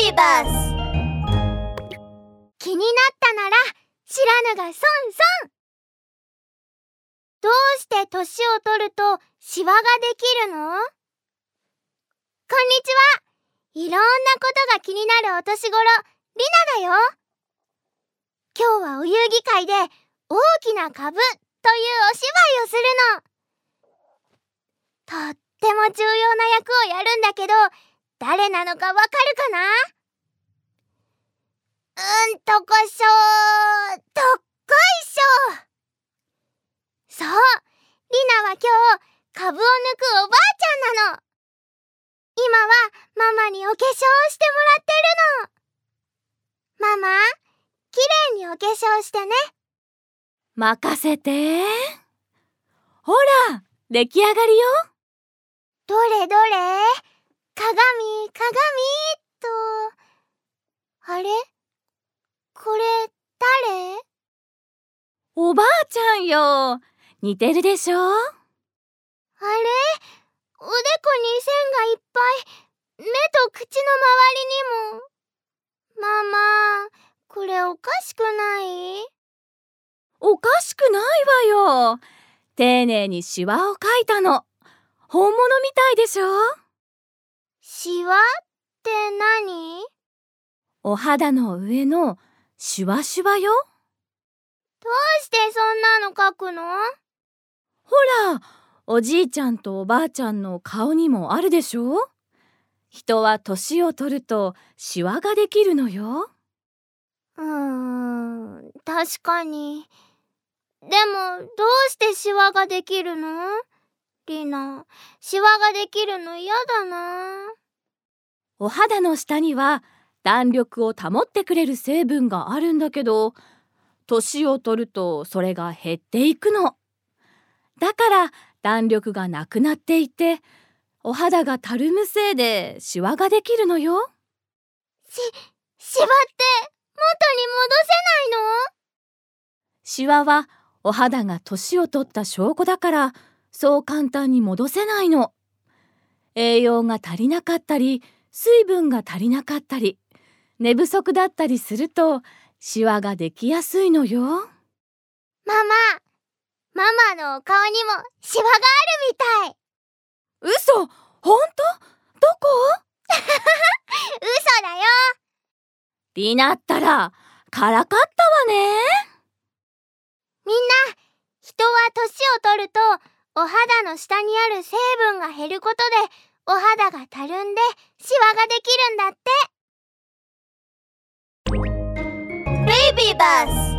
ビバス気になったなら知らぬが損損どうして年を取るとシワができるの？こんにちは。いろんなことが気になるお年頃りなだよ。今日はお遊戯会で大きな株というお芝居をするの。とっても重要な役をやるんだけど誰なのかわかるかな？うんとこしょどっこいしょそうリナは今日株を抜くおばあちゃんなの。今はママにお化粧してもらってるの。ママきれいにお化粧してね。任せて。ほら出来上がりよ。どれどれ鏡鏡とあれこれ誰？おばあちゃんよ。似てるでしょ？あれ？おでこに線がいっぱい。目と口の周りにも。ママこれおかしくない？おかしくないわよ。丁寧にシワを描いたの。本物みたいでしょ？シワって何？お肌の上のシワシワよ。どうしてそんなの描くの？ほらおじいちゃんとおばあちゃんの顔にもあるでしょ。人は年を取るとシワができるのよ。うーん確かに。でもどうしてシワができるの？リナシワができるの嫌だな。お肌の下には弾力を保ってくれる成分があるんだけど年を取るとそれが減っていくの。だから弾力がなくなっていてお肌がたるむせいでシワができるのよ。しシワって元に戻せないの？シワはお肌が年を取った証拠だからそう簡単に戻せないの。栄養が足りなかったり水分が足りなかったり寝不足だったりするとシワができやすいのよ。ママママのお顔にもシワがあるみたい。嘘本当？どこ？嘘だよ。リナったらからかったわね。みんな人は年を取るとお肌の下にある成分が減ることでお肌がたるんでシワができるんだって bus.